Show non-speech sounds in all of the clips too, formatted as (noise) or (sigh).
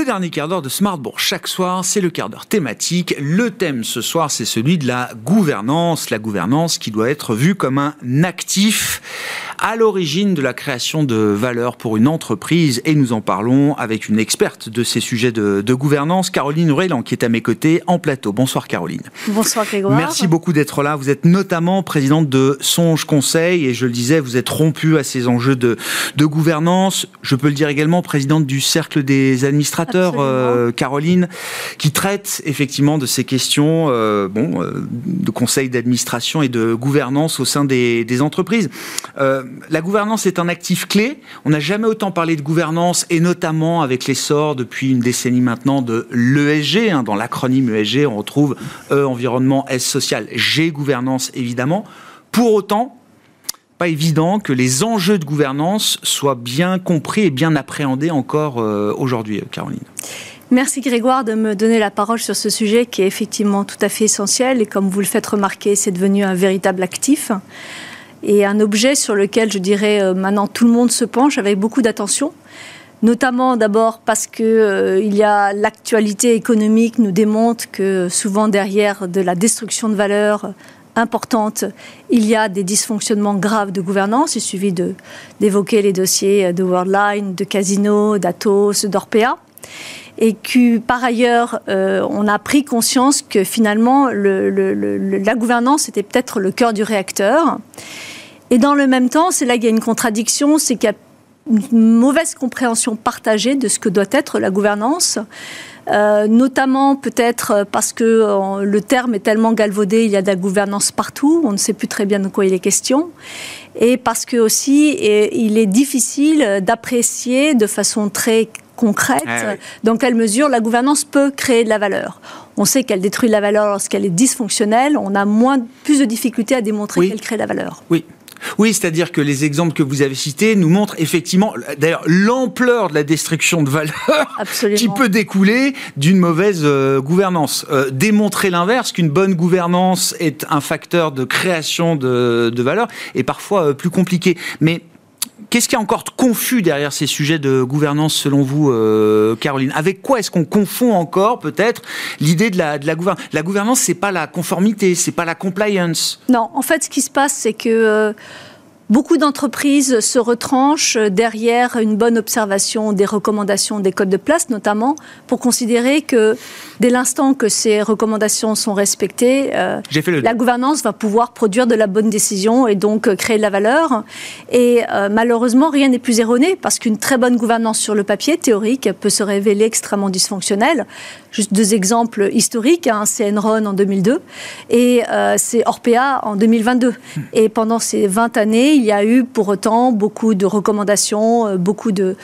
Le dernier quart d'heure de Smartbourg chaque soir, c'est le quart d'heure thématique. Le thème ce soir, c'est celui de la gouvernance. La gouvernance qui doit être vue comme un actif à l'origine de la création de valeur pour une entreprise. Et nous en parlons avec une experte de ces sujets de, gouvernance, Caroline Rouelan, qui est à mes côtés en plateau. Bonsoir Caroline. Bonsoir Grégoire. Merci beaucoup d'être là. Vous êtes notamment présidente de Songe Conseil et je le disais, vous êtes rompue à ces enjeux de, de gouvernance. Je peux le dire également, présidente du Cercle des administrateurs euh, Caroline, qui traite effectivement de ces questions euh, bon, euh, de conseil d'administration et de gouvernance au sein des, entreprises. La gouvernance est un actif clé. On n'a jamais autant parlé de gouvernance, et notamment avec l'essor depuis une décennie maintenant de l'ESG. Hein. dans l'acronyme ESG, on retrouve E, environnement, S, social, G, gouvernance, évidemment. Pour autant, pas évident que les enjeux de gouvernance soient bien compris et bien appréhendés encore euh, aujourd'hui, euh, Caroline. Merci Grégoire de me donner la parole sur ce sujet qui est effectivement tout à fait essentiel et comme vous le faites remarquer, c'est devenu un véritable actif et un objet sur lequel je dirais euh, maintenant tout le monde se penche avec beaucoup d'attention notamment d'abord parce que il y a l'actualité économique nous démontre que souvent derrière de la destruction de valeur importante, il y a des dysfonctionnements graves de gouvernance. Il suffit d'évoquer les dossiers de Worldline, de Casino, d'Atos, d'Orpea. Et que par ailleurs, euh, on a pris conscience que finalement, la gouvernance était peut-être le cœur du réacteur. Et dans le même temps, c'est là qu'il y a une contradiction, c'est qu'il y a une mauvaise compréhension partagée de ce que doit être la gouvernance. Euh, notamment peut-être parce que le terme est tellement galvaudé, il y a de la gouvernance partout, on ne sait plus très bien de quoi il est question, et parce que aussi il est difficile d'apprécier de façon très concrète ah dans quelle mesure la gouvernance peut créer de la valeur. On sait qu'elle détruit la valeur lorsqu'elle est dysfonctionnelle, on a moins, plus de difficultés à démontrer qu'elle crée de la valeur. Oui, oui, c'est-à-dire que les exemples que vous avez cités nous montrent effectivement, d'ailleurs, l'ampleur de la destruction de valeur (laughs) qui peut découler d'une mauvaise euh, gouvernance. Euh, démontrer l'inverse, qu'une bonne gouvernance est un facteur de création de, de valeur, est parfois euh, plus compliqué. Mais Qu'est-ce qui est encore confus derrière ces sujets de gouvernance selon vous, Caroline? Avec quoi est-ce qu'on confond encore peut-être l'idée de la, de la gouvernance La gouvernance, pas la conformité, c'est pas la compliance? Non, en fait, ce qui se passe, c'est que Beaucoup d'entreprises se retranchent derrière une bonne observation des recommandations des codes de place, notamment pour considérer que dès l'instant que ces recommandations sont respectées, euh, la gouvernance va pouvoir produire de la bonne décision et donc euh, créer de la valeur. Et euh, malheureusement, rien n'est plus erroné parce qu'une très bonne gouvernance sur le papier théorique peut se révéler extrêmement dysfonctionnelle. Juste deux exemples historiques, hein, c'est Enron en 2002 et c'est Orpea en 2022. Et pendant ces 20 années, il y a eu pour autant beaucoup de recommandations, euh, beaucoup de,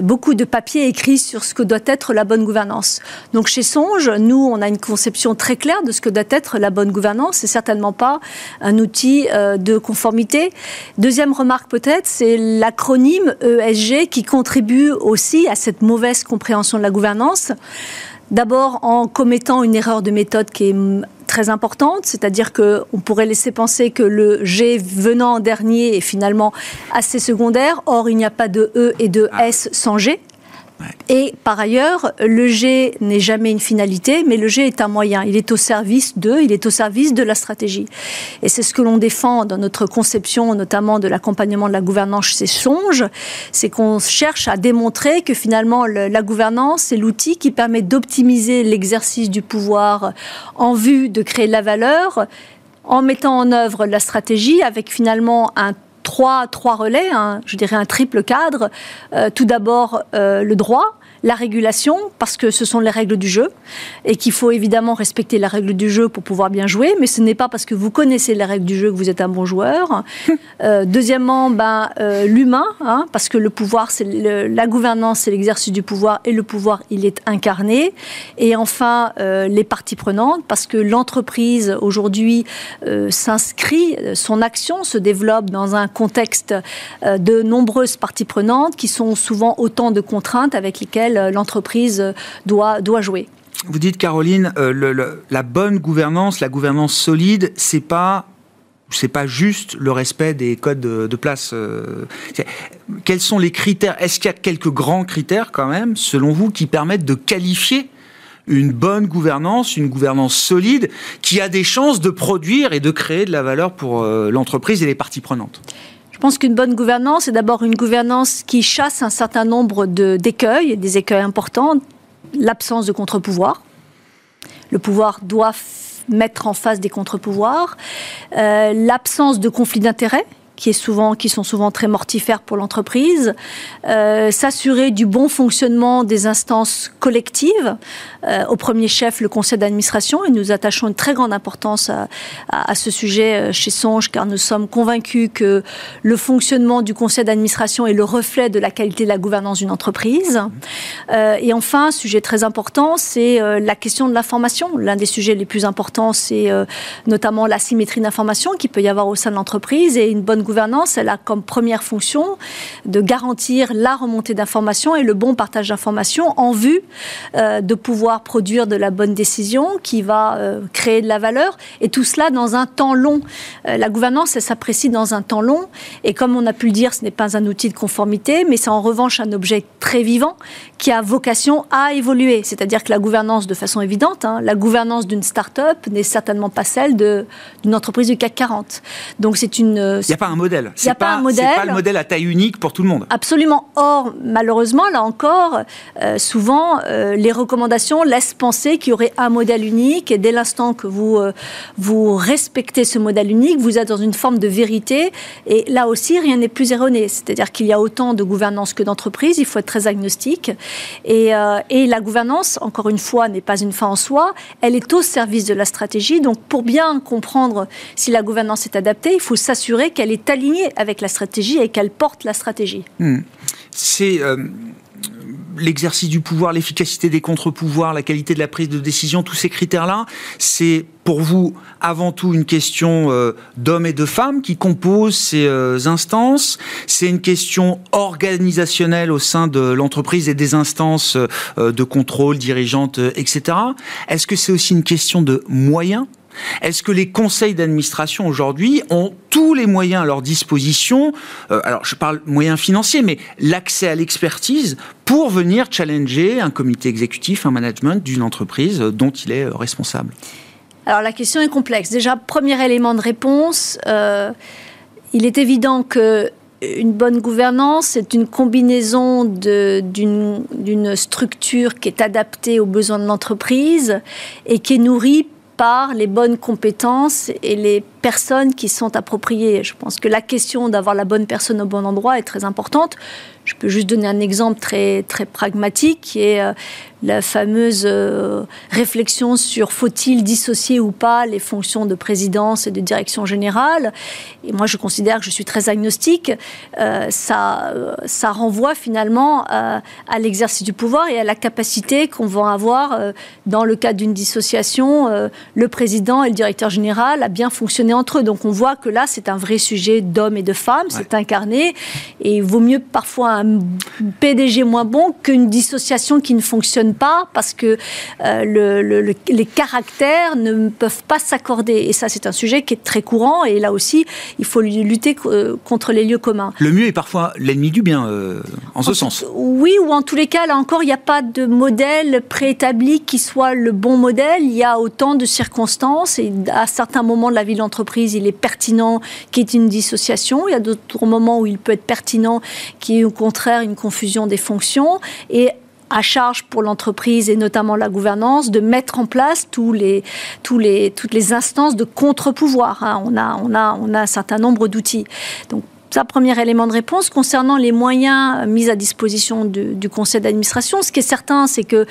beaucoup de papiers écrits sur ce que doit être la bonne gouvernance. Donc chez Songe, nous, on a une conception très claire de ce que doit être la bonne gouvernance. C'est certainement pas un outil euh, de conformité. Deuxième remarque peut-être, c'est l'acronyme ESG qui contribue aussi à cette mauvaise compréhension de la gouvernance. D'abord en commettant une erreur de méthode qui est très importante, c'est-à-dire qu'on pourrait laisser penser que le G venant en dernier est finalement assez secondaire, or il n'y a pas de E et de ah. S sans G. Et par ailleurs, le G n'est jamais une finalité, mais le G est un moyen. Il est au service de, il est au service de la stratégie. Et c'est ce que l'on défend dans notre conception, notamment de l'accompagnement de la gouvernance chez Songe, c'est qu'on cherche à démontrer que finalement la gouvernance, c'est l'outil qui permet d'optimiser l'exercice du pouvoir en vue de créer de la valeur en mettant en œuvre la stratégie avec finalement un trois, trois relais, hein, je dirais un triple cadre. Euh, tout d'abord, euh, le droit, la régulation, parce que ce sont les règles du jeu, et qu'il faut évidemment respecter la règle du jeu pour pouvoir bien jouer, mais ce n'est pas parce que vous connaissez les règles du jeu que vous êtes un bon joueur. (laughs) Euh, deuxièmement, ben, euh, l'humain, hein, parce que le pouvoir, c'est la gouvernance, c'est l'exercice du pouvoir, et le pouvoir, il est incarné. Et enfin, euh, les parties prenantes, parce que l'entreprise, aujourd'hui, s'inscrit, son action se développe dans un contexte de nombreuses parties prenantes, qui sont souvent autant de contraintes avec lesquelles euh, l'entreprise doit, doit jouer. Vous dites, Caroline, euh, la bonne gouvernance, la gouvernance solide, c'est pas c'est pas juste le respect des codes de, place. Euh, quels sont les critères? Est-ce qu'il y a quelques grands critères quand même, selon vous, qui permettent de qualifier une bonne gouvernance, une gouvernance solide, qui a des chances de produire et de créer de la valeur pour euh, l'entreprise et les parties prenantes? Pense qu'une bonne gouvernance est d'abord une gouvernance qui chasse un certain nombre d'écueils, des écueils importants, l'absence de contre-pouvoir. Le pouvoir doit mettre en face des contre-pouvoirs, euh, l'absence de conflit d'intérêts qui, est souvent, qui sont souvent très mortifères pour l'entreprise, euh, s'assurer du bon fonctionnement des instances collectives, euh, au premier chef le conseil d'administration, et nous attachons une très grande importance à, ce sujet euh, chez Songe, car nous sommes convaincus que le fonctionnement du conseil d'administration est le reflet de la qualité de la gouvernance d'une entreprise. Et enfin, sujet très important, c'est la question de l'information. L'un des sujets les plus importants, c'est notamment la symétrie d'information qui peut y avoir au sein de l'entreprise, et une bonne gouvernance, elle a comme première fonction de garantir la remontée d'informations et le bon partage d'informations en vue euh, de pouvoir produire de la bonne décision qui va euh, créer de la valeur et tout cela dans un temps long. Euh, la gouvernance, elle s'apprécie dans un temps long et comme on a pu le dire, ce n'est pas un outil de conformité, mais c'est en revanche un objet très vivant qui a vocation à évoluer. C'est-à-dire que la gouvernance, de façon évidente, hein, la gouvernance d'une start-up n'est certainement pas celle d'une entreprise du CAC 40. Donc c'est une. Il n'y a pas modèle. Il n'y a pas, un modèle. C'est pas le modèle à taille unique pour tout le monde. Absolument. Or, malheureusement, là encore, euh, souvent, euh, les recommandations laissent penser qu'il y aurait un modèle unique. Et dès l'instant que vous, euh, vous respectez ce modèle unique, vous êtes dans une forme de vérité. Et là aussi, rien n'est plus erroné. C'est-à-dire qu'il y a autant de gouvernance que d'entreprise. Il faut être très agnostique. Et, et la gouvernance, encore une fois, n'est pas une fin en soi. Elle est au service de la stratégie. Donc, pour bien comprendre si la gouvernance est adaptée, il faut s'assurer qu'elle est alignée avec la stratégie et qu'elle porte la stratégie. Hmm. C'est euh, l'exercice du pouvoir, l'efficacité des contre-pouvoirs, la qualité de la prise de décision, tous ces critères-là, c'est pour vous avant tout une question euh, d'hommes et de femmes qui composent ces euh, instances. C'est une question organisationnelle au sein de l'entreprise et des instances de contrôle, dirigeantes, etc. Est-ce que c'est aussi une question de moyens? Est-ce que les conseils d'administration aujourd'hui ont tous les moyens à leur disposition euh, Alors, je parle moyens financiers, mais l'accès à l'expertise pour venir challenger un comité exécutif, un management d'une entreprise dont il est euh, responsable Alors, la question est complexe. Déjà, premier élément de réponse, euh, il est évident que une bonne gouvernance, c'est une combinaison d'une structure qui est adaptée aux besoins de l'entreprise et qui est nourrie par les bonnes compétences et les personnes qui sont appropriées. Je pense que la question d'avoir la bonne personne au bon endroit est très importante. Je peux juste donner un exemple très, très pragmatique qui euh, la fameuse euh, réflexion sur faut-il dissocier ou pas les fonctions de présidence et de direction générale. Et moi, je considère que je suis très agnostique. Euh, ça, ça renvoie finalement à, l'exercice du pouvoir et à la capacité qu'on va avoir dans le cadre d'une dissociation, le président et le directeur général à bien fonctionner entre eux. Donc on voit que là, c'est un vrai sujet d'hommes et de femmes, c'est incarné. Et il vaut mieux parfois un PDG moins bon qu'une dissociation qui ne fonctionne pas parce que euh, le, les caractères ne peuvent pas s'accorder. Et ça, c'est un sujet qui est très courant. Et là aussi, il faut lutter euh, contre les lieux communs. Le mieux est parfois l'ennemi du bien, euh, en ce sens. Oui, ou en tous les cas, là encore, il n'y a pas de modèle préétabli qui soit le bon modèle. Il y a autant de circonstances et à certains moments de la vie de l'entreprise, il est pertinent qu'il y ait une dissociation. Il y a d'autres moments où il peut être pertinent qu'il y ait au contraire une confusion des fonctions. Et à charge pour l'entreprise et notamment la gouvernance de mettre en place tous les, tous les, toutes les instances de contre-pouvoir. Hein. On, a, on, a, on a un certain nombre d'outils. Donc, ça, premier élément de réponse. Concernant les moyens mis à disposition du conseil d'administration, ce qui est certain, c'est que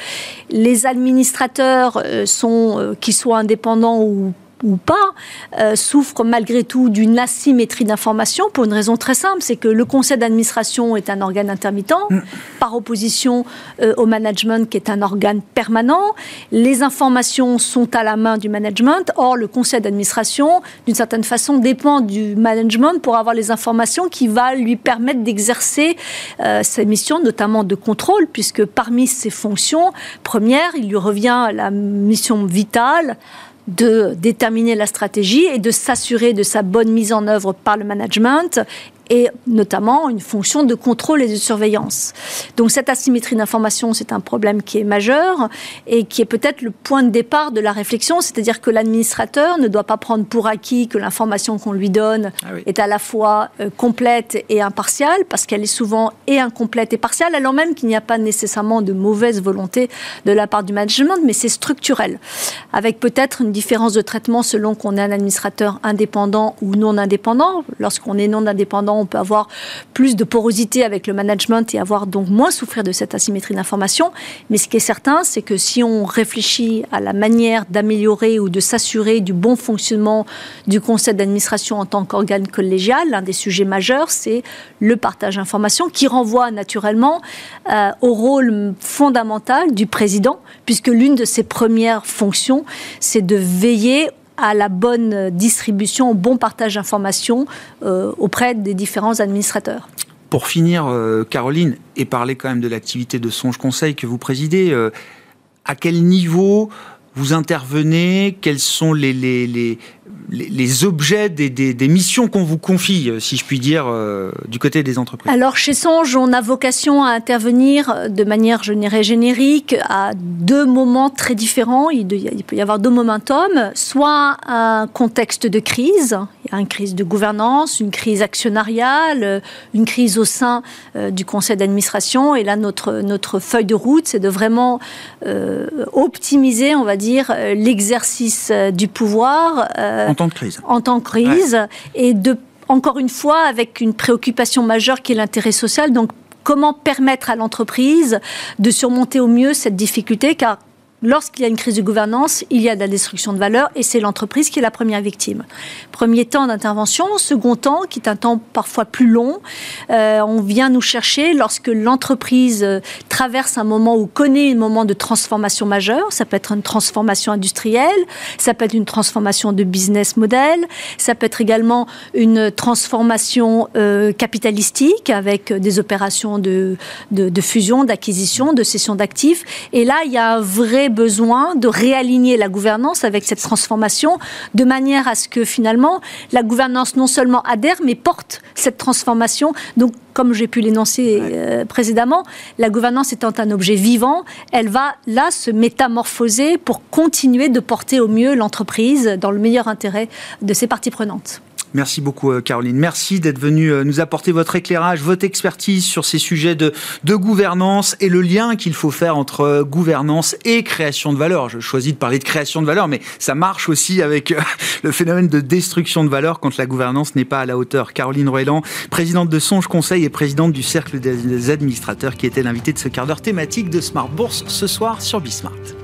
les administrateurs euh, sont, euh, qu'ils soient indépendants ou ou pas, euh, souffre malgré tout d'une asymétrie d'information pour une raison très simple, c'est que le conseil d'administration est un organe intermittent, mm. par opposition euh, au management qui est un organe permanent. Les informations sont à la main du management, or le conseil d'administration, d'une certaine façon, dépend du management pour avoir les informations qui va lui permettre d'exercer euh, ses missions, notamment de contrôle, puisque parmi ses fonctions premières, il lui revient la mission vitale de déterminer la stratégie et de s'assurer de sa bonne mise en œuvre par le management et notamment une fonction de contrôle et de surveillance. Donc cette asymétrie d'information, c'est un problème qui est majeur et qui est peut-être le point de départ de la réflexion, c'est-à-dire que l'administrateur ne doit pas prendre pour acquis que l'information qu'on lui donne ah est à la fois euh, complète et impartiale, parce qu'elle est souvent et incomplète et partielle, alors même qu'il n'y a pas nécessairement de mauvaise volonté de la part du management, mais c'est structurel, avec peut-être une différence de traitement selon qu'on est un administrateur indépendant ou non indépendant. Lorsqu'on est non indépendant, on peut avoir plus de porosité avec le management et avoir donc moins souffrir de cette asymétrie d'information. Mais ce qui est certain, c'est que si on réfléchit à la manière d'améliorer ou de s'assurer du bon fonctionnement du conseil d'administration en tant qu'organe collégial, l'un des sujets majeurs, c'est le partage d'informations qui renvoie naturellement euh, au rôle fondamental du président, puisque l'une de ses premières fonctions, c'est de veiller à la bonne distribution, au bon partage d'informations euh, auprès des différents administrateurs. Pour finir, euh, Caroline, et parler quand même de l'activité de Songe Conseil que vous présidez, euh, à quel niveau vous intervenez? Quels sont les, les, les, objets des, missions qu'on vous confie, euh, si je puis dire, euh, du côté des entreprises Alors, chez Songe, on a vocation à intervenir de manière, je dirais, générique à deux moments très différents. Il, peut y avoir deux momentum, soit un contexte de crise, il une crise de gouvernance, une crise actionnariale, une crise au sein euh, du conseil d'administration. Et là, notre, notre feuille de route, c'est de vraiment optimiser, on va dire, l'exercice du pouvoir en temps de crise. En temps de crise. Et de, encore une fois, avec une préoccupation majeure qui est l'intérêt social. Donc, comment permettre à l'entreprise de surmonter au mieux cette difficulté? Car lorsqu'il y a une crise de gouvernance, il y a de la destruction de valeur et c'est l'entreprise qui est la première victime. Premier temps d'intervention, second temps, qui est un temps parfois plus long, euh, on vient nous chercher lorsque l'entreprise euh, traverse un moment ou connaît un moment de transformation majeure. Ça peut être une transformation industrielle, ça peut être une transformation de business model, ça peut être également une transformation euh, capitalistique avec des opérations de, de, de fusion, d'acquisition, de cession d'actifs. Et là, il y a un vrai besoin de réaligner la gouvernance avec cette transformation de manière à ce que finalement la gouvernance non seulement adhère mais porte cette transformation. Donc comme j'ai pu l'énoncer euh, précédemment, la gouvernance étant un objet vivant, elle va là se métamorphoser pour continuer de porter au mieux l'entreprise dans le meilleur intérêt de ses parties prenantes. Merci beaucoup, euh, Caroline. Merci d'être venue euh, nous apporter votre éclairage, votre expertise sur ces sujets de, gouvernance et le lien qu'il faut faire entre euh, gouvernance et création de valeur. Je choisis de parler de création de valeur, mais ça marche aussi avec (laughs) le phénomène de destruction de valeur quand la gouvernance n'est pas à la hauteur. Caroline Roeland, présidente de Songe Conseil et présidente du Cercle des administrateurs, qui était l'invitée de ce quart d'heure thématique de Smart Bourse ce soir sur Bismart.